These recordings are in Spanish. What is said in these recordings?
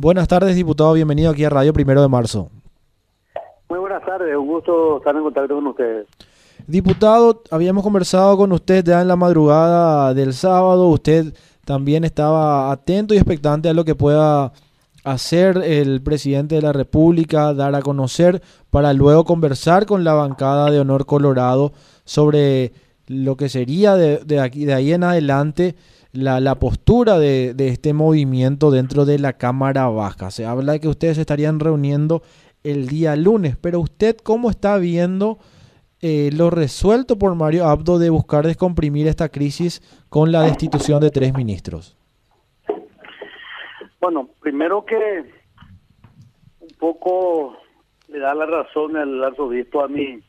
Buenas tardes, diputado. Bienvenido aquí a Radio Primero de Marzo. Muy buenas tardes. Un gusto estar en contacto con ustedes. Diputado, habíamos conversado con usted ya en la madrugada del sábado. Usted también estaba atento y expectante a lo que pueda hacer el presidente de la República, dar a conocer para luego conversar con la bancada de Honor Colorado sobre lo que sería de, aquí, de ahí en adelante la, la postura de, de, este movimiento dentro de la Cámara Baja. Se habla de que ustedes se estarían reuniendo el día lunes, pero usted cómo está viendo eh, lo resuelto por Mario Abdo de buscar descomprimir esta crisis con la destitución de tres ministros. Bueno, primero que un poco le da la razón el arzobispo a mi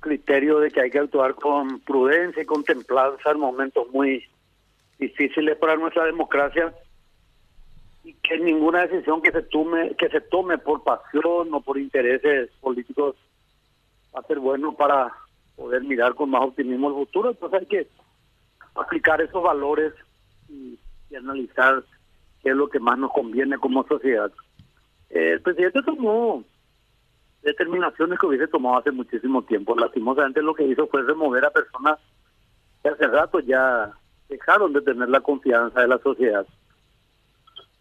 criterio de que hay que actuar con prudencia y con templanza en momentos muy difíciles para nuestra democracia y que ninguna decisión que se tome que se tome por pasión o por intereses políticos va a ser bueno para poder mirar con más optimismo el futuro entonces hay que aplicar esos valores y, y analizar qué es lo que más nos conviene como sociedad el presidente tomó determinaciones que hubiese tomado hace muchísimo tiempo. Lastimosamente lo que hizo fue remover a personas que hace rato ya dejaron de tener la confianza de la sociedad.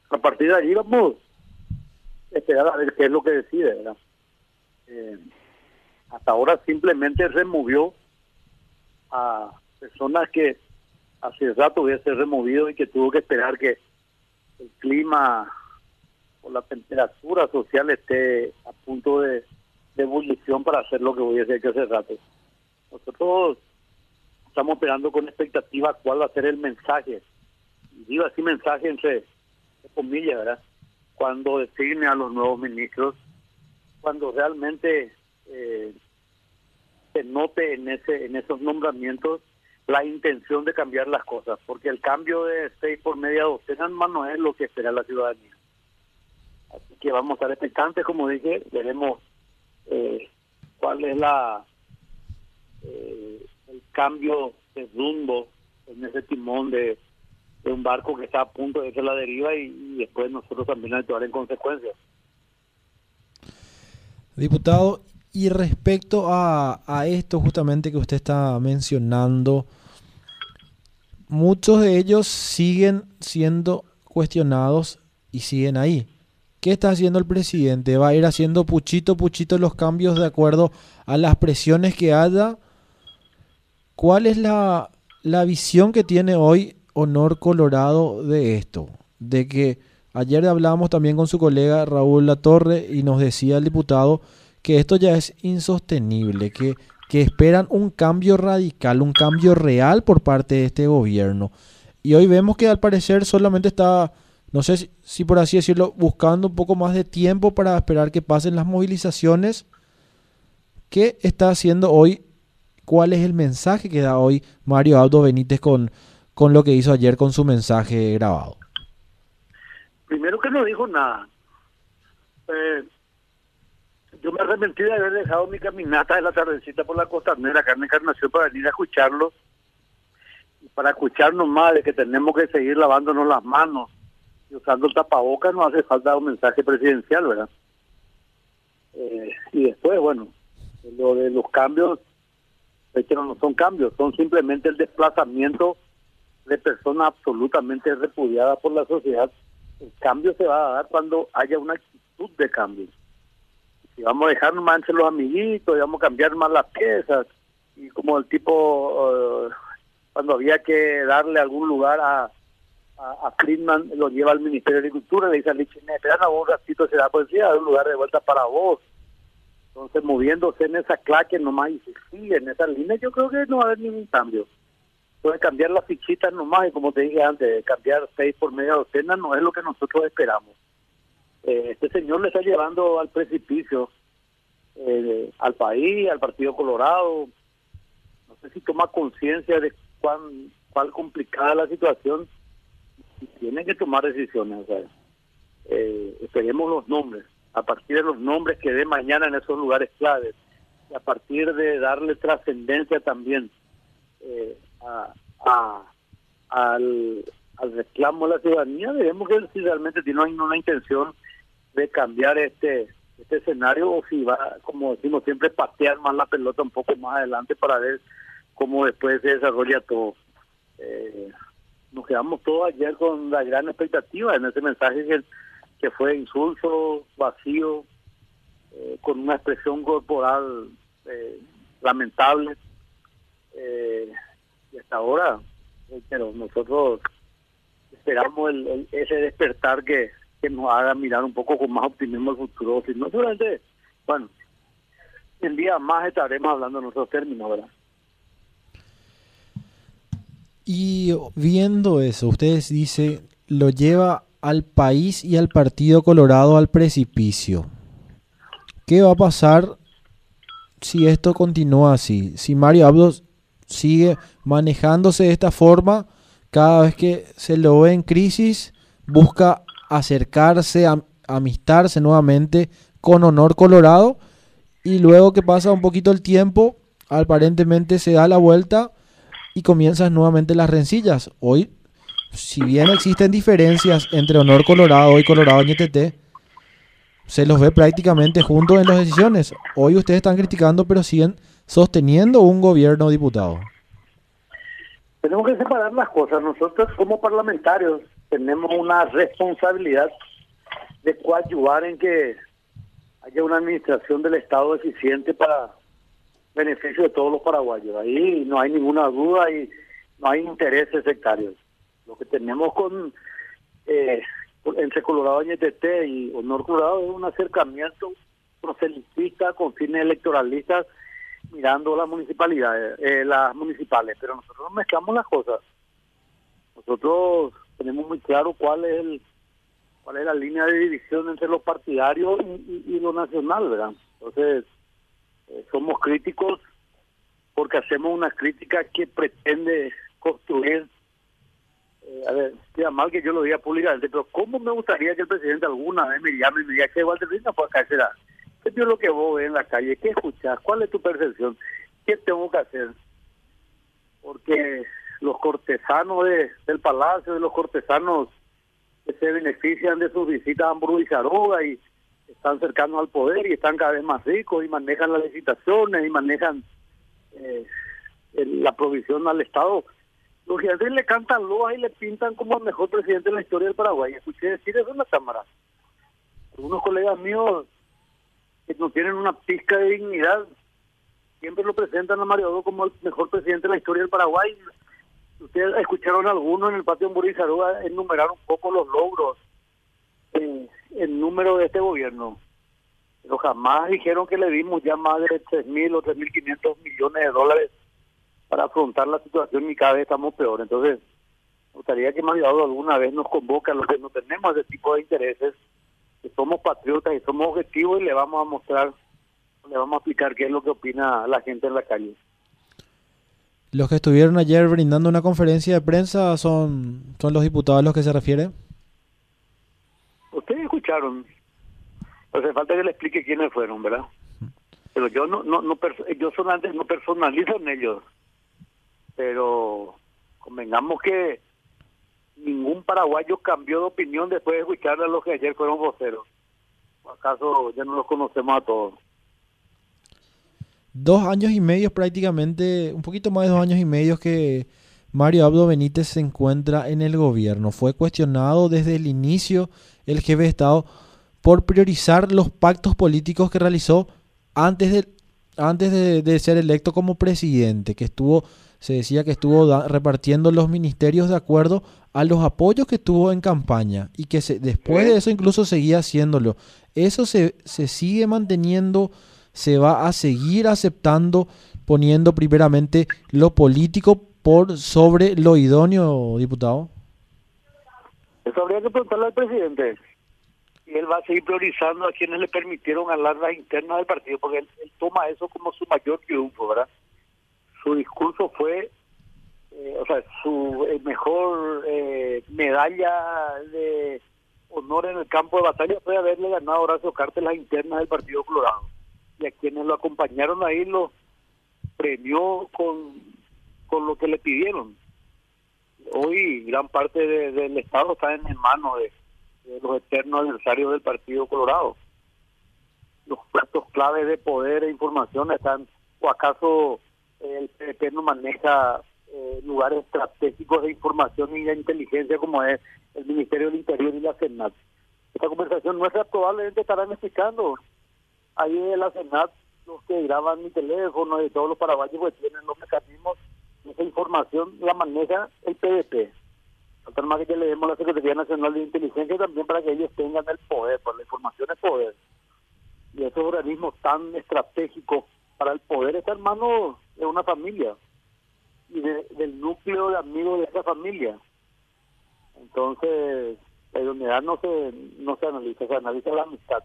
A partir de ahí vamos a esperar a ver qué es lo que decide. ¿verdad? Eh, hasta ahora simplemente removió a personas que hace rato hubiese removido y que tuvo que esperar que el clima o la temperatura social esté a punto de, de ebullición para hacer lo que hacer que hace rato. Nosotros estamos esperando con expectativa cuál va a ser el mensaje. Digo así mensaje entre comillas, ¿verdad? Cuando designe a los nuevos ministros, cuando realmente eh, se note en ese en esos nombramientos la intención de cambiar las cosas, porque el cambio de seis por media docena más no es lo que espera la ciudadanía. Así que vamos a estar expectantes, como dije, veremos eh, cuál es la eh, cambio de rumbo en ese timón de, un barco que está a punto de a la deriva y, y después nosotros también actuar en consecuencia. Diputado, y respecto a, a esto justamente que usted está mencionando, muchos de ellos siguen siendo cuestionados y siguen ahí. ¿Qué está haciendo el presidente? ¿Va a ir haciendo puchito, puchito los cambios de acuerdo a las presiones que haya? ¿Cuál es la, la visión que tiene hoy Honor Colorado de esto? De que ayer hablábamos también con su colega Raúl Latorre y nos decía el diputado que esto ya es insostenible, que, que esperan un cambio radical, un cambio real por parte de este gobierno. Y hoy vemos que al parecer solamente está no sé si, si, por así decirlo, buscando un poco más de tiempo para esperar que pasen las movilizaciones. ¿Qué está haciendo hoy? ¿Cuál es el mensaje que da hoy Mario Aldo Benítez con, con lo que hizo ayer con su mensaje grabado? Primero que no dijo nada. Eh, yo me arrepentí de haber dejado mi caminata de la tardecita por la costanera acá en Encarnación para venir a escucharlo. Para escucharnos más de que tenemos que seguir lavándonos las manos y usando el tapabocas no hace falta un mensaje presidencial, ¿verdad? Eh, y después, bueno, lo de los cambios, es que no son cambios, son simplemente el desplazamiento de personas absolutamente repudiadas por la sociedad. El cambio se va a dar cuando haya una actitud de cambio. Si vamos a dejar más entre los amiguitos, y vamos a cambiar más las piezas, y como el tipo, uh, cuando había que darle algún lugar a a, Friedman lo lleva al Ministerio de Agricultura, le dice a Lichine, espera un ratito, se da poesía, un lugar de vuelta para vos. Entonces, moviéndose en esa claque nomás y sigue en esa línea, yo creo que no va a haber ningún cambio. Entonces, cambiar las fichitas nomás, y como te dije antes, cambiar seis por media docena no es lo que nosotros esperamos. Eh, este señor le está llevando al precipicio eh, al país, al Partido Colorado. No sé si toma conciencia de cuán, cuál complicada la situación tienen que tomar decisiones. eh, esperemos los nombres, a partir de los nombres que dé mañana en esos lugares claves, y a partir de darle trascendencia también eh, a, al, al reclamo de la ciudadanía, veremos que si realmente tiene una intención de cambiar este este escenario o si va, como decimos siempre, patear más la pelota un poco más adelante para ver cómo después se desarrolla todo. Eh, nos quedamos todos ayer con la gran expectativa en ese mensaje que, que fue insulso, vacío, eh, con una expresión corporal eh, lamentable. y hasta ahora, pero nosotros esperamos el, ese despertar que, que nos haga mirar un poco con más optimismo el futuro. Si no, solamente, bueno, el día más estaremos hablando en nuestros términos, ¿verdad? Y viendo eso, ustedes dice lo lleva al país y al Partido Colorado al precipicio. ¿Qué va a pasar si esto continúa así? Si Mario Abdos sigue manejándose de esta forma, cada vez que se lo ve en crisis, busca acercarse, amistarse nuevamente con Honor Colorado y luego que pasa un poquito el tiempo, aparentemente se da la vuelta y comienzan nuevamente las rencillas. Hoy, si bien existen diferencias entre Honor Colorado y Colorado NTT, se los ve prácticamente juntos en las decisiones. Hoy ustedes están criticando, pero siguen sosteniendo un gobierno diputado. Tenemos que separar las cosas. Nosotros como parlamentarios tenemos una responsabilidad de coadyuvar en que haya una administración del Estado eficiente para beneficio de todos los paraguayos. Ahí no hay ninguna duda y no hay intereses sectarios. Lo que tenemos con eh, entre Colorado y NTT y Honor Colorado es un acercamiento proselitista con fines electoralistas mirando las municipalidades, eh, las municipales, pero nosotros no mezclamos las cosas. Nosotros tenemos muy claro cuál es el cuál es la línea de división entre los partidarios y, lo nacional, ¿verdad? Entonces, eh, somos críticos porque hacemos una crítica que pretende construir, eh, a ver, queda mal que yo lo diga públicamente, pero ¿cómo me gustaría que el presidente alguna vez me llame y me diga que Walter Rina acá será? ¿Qué es lo que vos ves en la calle? ¿Qué escuchas? ¿Cuál es tu percepción? ¿Qué tengo que hacer? Porque los cortesanos de, del palacio, de los cortesanos que se benefician de sus visitas a Hamburgo y Zaroga y están cercanos al poder y están cada vez más ricos y manejan las licitaciones y manejan eh, la provisión al Estado. Los gigantes le cantan loa y le pintan como el mejor presidente de la historia del Paraguay. Escuché decir eso en la Cámara. Algunos colegas míos que no tienen una pizca de dignidad siempre lo presentan a Mario como el mejor presidente de la historia del Paraguay ustedes escucharon algunos en el patio en enumerar un poco los logros en el número de este gobierno. Pero jamás dijeron que le dimos ya más de 3.000 o 3.500 millones de dólares para afrontar la situación y cada vez estamos peor. Entonces, me gustaría que Mario alguna vez nos convoque a los que no tenemos ese tipo de intereses, que somos patriotas y somos objetivos y le vamos a mostrar, le vamos a explicar qué es lo que opina la gente en la calle. Los que estuvieron ayer brindando una conferencia de prensa son, son los diputados a los que se refiere. Ustedes escucharon. Hace falta que le explique quiénes fueron, ¿verdad? Pero yo no, no, no yo solamente no personalizo en ellos. Pero convengamos que ningún paraguayo cambió de opinión después de escuchar a los que ayer fueron voceros. ¿Acaso ya no los conocemos a todos? dos años y medio prácticamente, un poquito más de dos años y medio que Mario Abdo Benítez se encuentra en el gobierno. Fue cuestionado desde el inicio el jefe de Estado por priorizar los pactos políticos que realizó antes de, antes de, ser electo como presidente, que estuvo, se decía que estuvo repartiendo los ministerios de acuerdo a los apoyos que tuvo en campaña y que se, después de eso incluso seguía haciéndolo. Eso se, se sigue manteniendo se va a seguir aceptando poniendo primeramente lo político por sobre lo idóneo, diputado? Eso habría que preguntarle al presidente. Y él va a seguir priorizando a quienes le permitieron hablar las internas del partido, porque él, toma eso como su mayor triunfo, ¿verdad? Su discurso fue, eh, o sea, su eh, mejor eh, medalla de honor en el campo de batalla fue haberle ganado a Horacio Cartes las internas del Partido Colorado y a quienes lo acompañaron ahí lo premió con, con lo que le pidieron. hoy gran parte del Estado está en manos de, los eternos adversarios del Partido Colorado. Los puestos claves de poder e información están, o acaso el PDP no maneja eh, lugares estratégicos de información y de inteligencia como es el Ministerio del Interior y la Senat. Esta conversación nuestra probablemente estarán explicando ahí en la Senat los que graban mi teléfono y todos los paraguayos que tienen los mecanismos, esa información la maneja el PDP. Falta más que le demos a la Secretaría Nacional de Inteligencia también para que ellos tengan el poder, porque la información es poder. Y esos organismos tan estratégicos para el poder está en manos de una familia y del núcleo de amigos de esa familia. Entonces, la idoneidad no se, no se analiza, se analiza la amistad.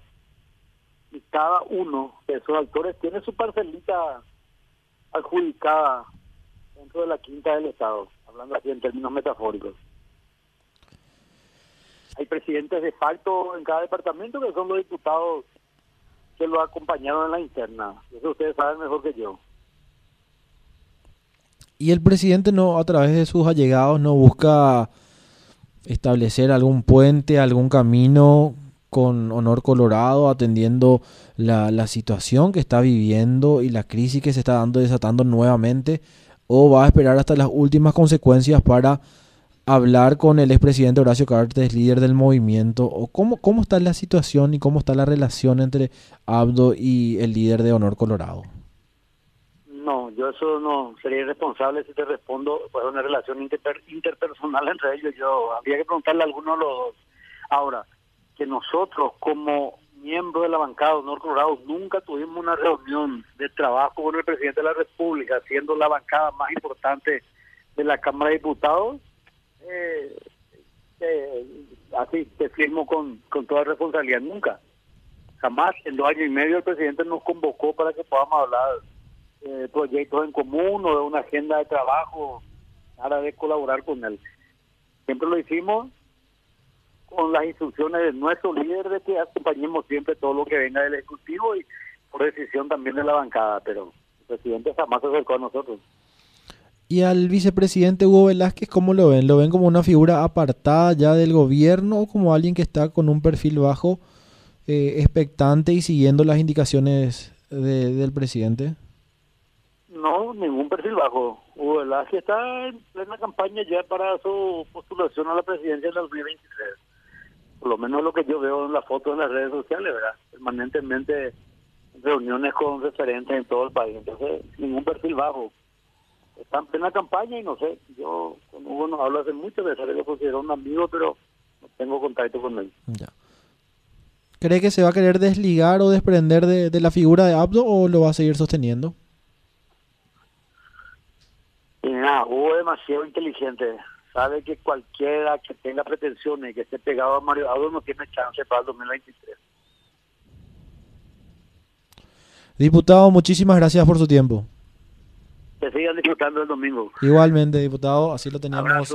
Y cada uno de esos actores tiene su parcelita adjudicada dentro de la quinta del Estado, hablando así en términos metafóricos. Hay presidentes de facto en cada departamento que son los diputados que lo acompañaron en la interna. Eso ustedes saben mejor que yo. Y el presidente no, a través de sus allegados, no busca establecer algún puente, algún camino con honor colorado, atendiendo la, situación que está viviendo y la crisis que se está dando desatando nuevamente, o va a esperar hasta las últimas consecuencias para hablar con el expresidente Horacio Cartes, líder del movimiento, o cómo, cómo está la situación y cómo está la relación entre Abdo y el líder de Honor Colorado. Yo eso no sería irresponsable si te respondo, pues una relación interpersonal entre ellos. Yo habría que preguntarle a alguno de los dos. Ahora, que nosotros como miembros de la bancada de Honor nunca tuvimos una reunión de trabajo con el presidente de la República, siendo la bancada más importante de la Cámara de Diputados, eh, eh, así te firmo con, con toda responsabilidad, nunca. Jamás en dos años y medio el presidente nos convocó para que podamos hablar eh, proyectos en común o de una agenda de trabajo para de colaborar con él. Siempre lo hicimos con las instrucciones de nuestro líder de que acompañemos siempre todo lo que venga del Ejecutivo y por decisión también de la bancada, pero el presidente jamás se acercó a nosotros. ¿Y al vicepresidente Hugo Velázquez cómo lo ven? ¿Lo ven como una figura apartada ya del gobierno o como alguien que está con un perfil bajo, eh, expectante y siguiendo las indicaciones del presidente? No, ningún perfil bajo. Hugo Velázquez está en plena campaña ya para su postulación a la presidencia del 2023. Por lo menos lo que yo veo en las fotos en las redes sociales, ¿verdad? Permanentemente reuniones con referentes en todo el país. Entonces, ningún perfil bajo. Está en plena campaña y no sé, yo con Hugo no hablo hace mucho, de que lo considero un amigo, pero no tengo contacto con él. Ya. ¿Cree que se va a querer desligar o desprender de, de la figura de Abdo o lo va a seguir sosteniendo? Hugo es demasiado inteligente. Sabe que cualquiera que tenga pretensiones y que esté pegado a Mario Abdo no tiene chance para el 2023. Diputado, muchísimas gracias por su tiempo. Que sigan disfrutando el domingo. Igualmente, diputado, así lo teníamos.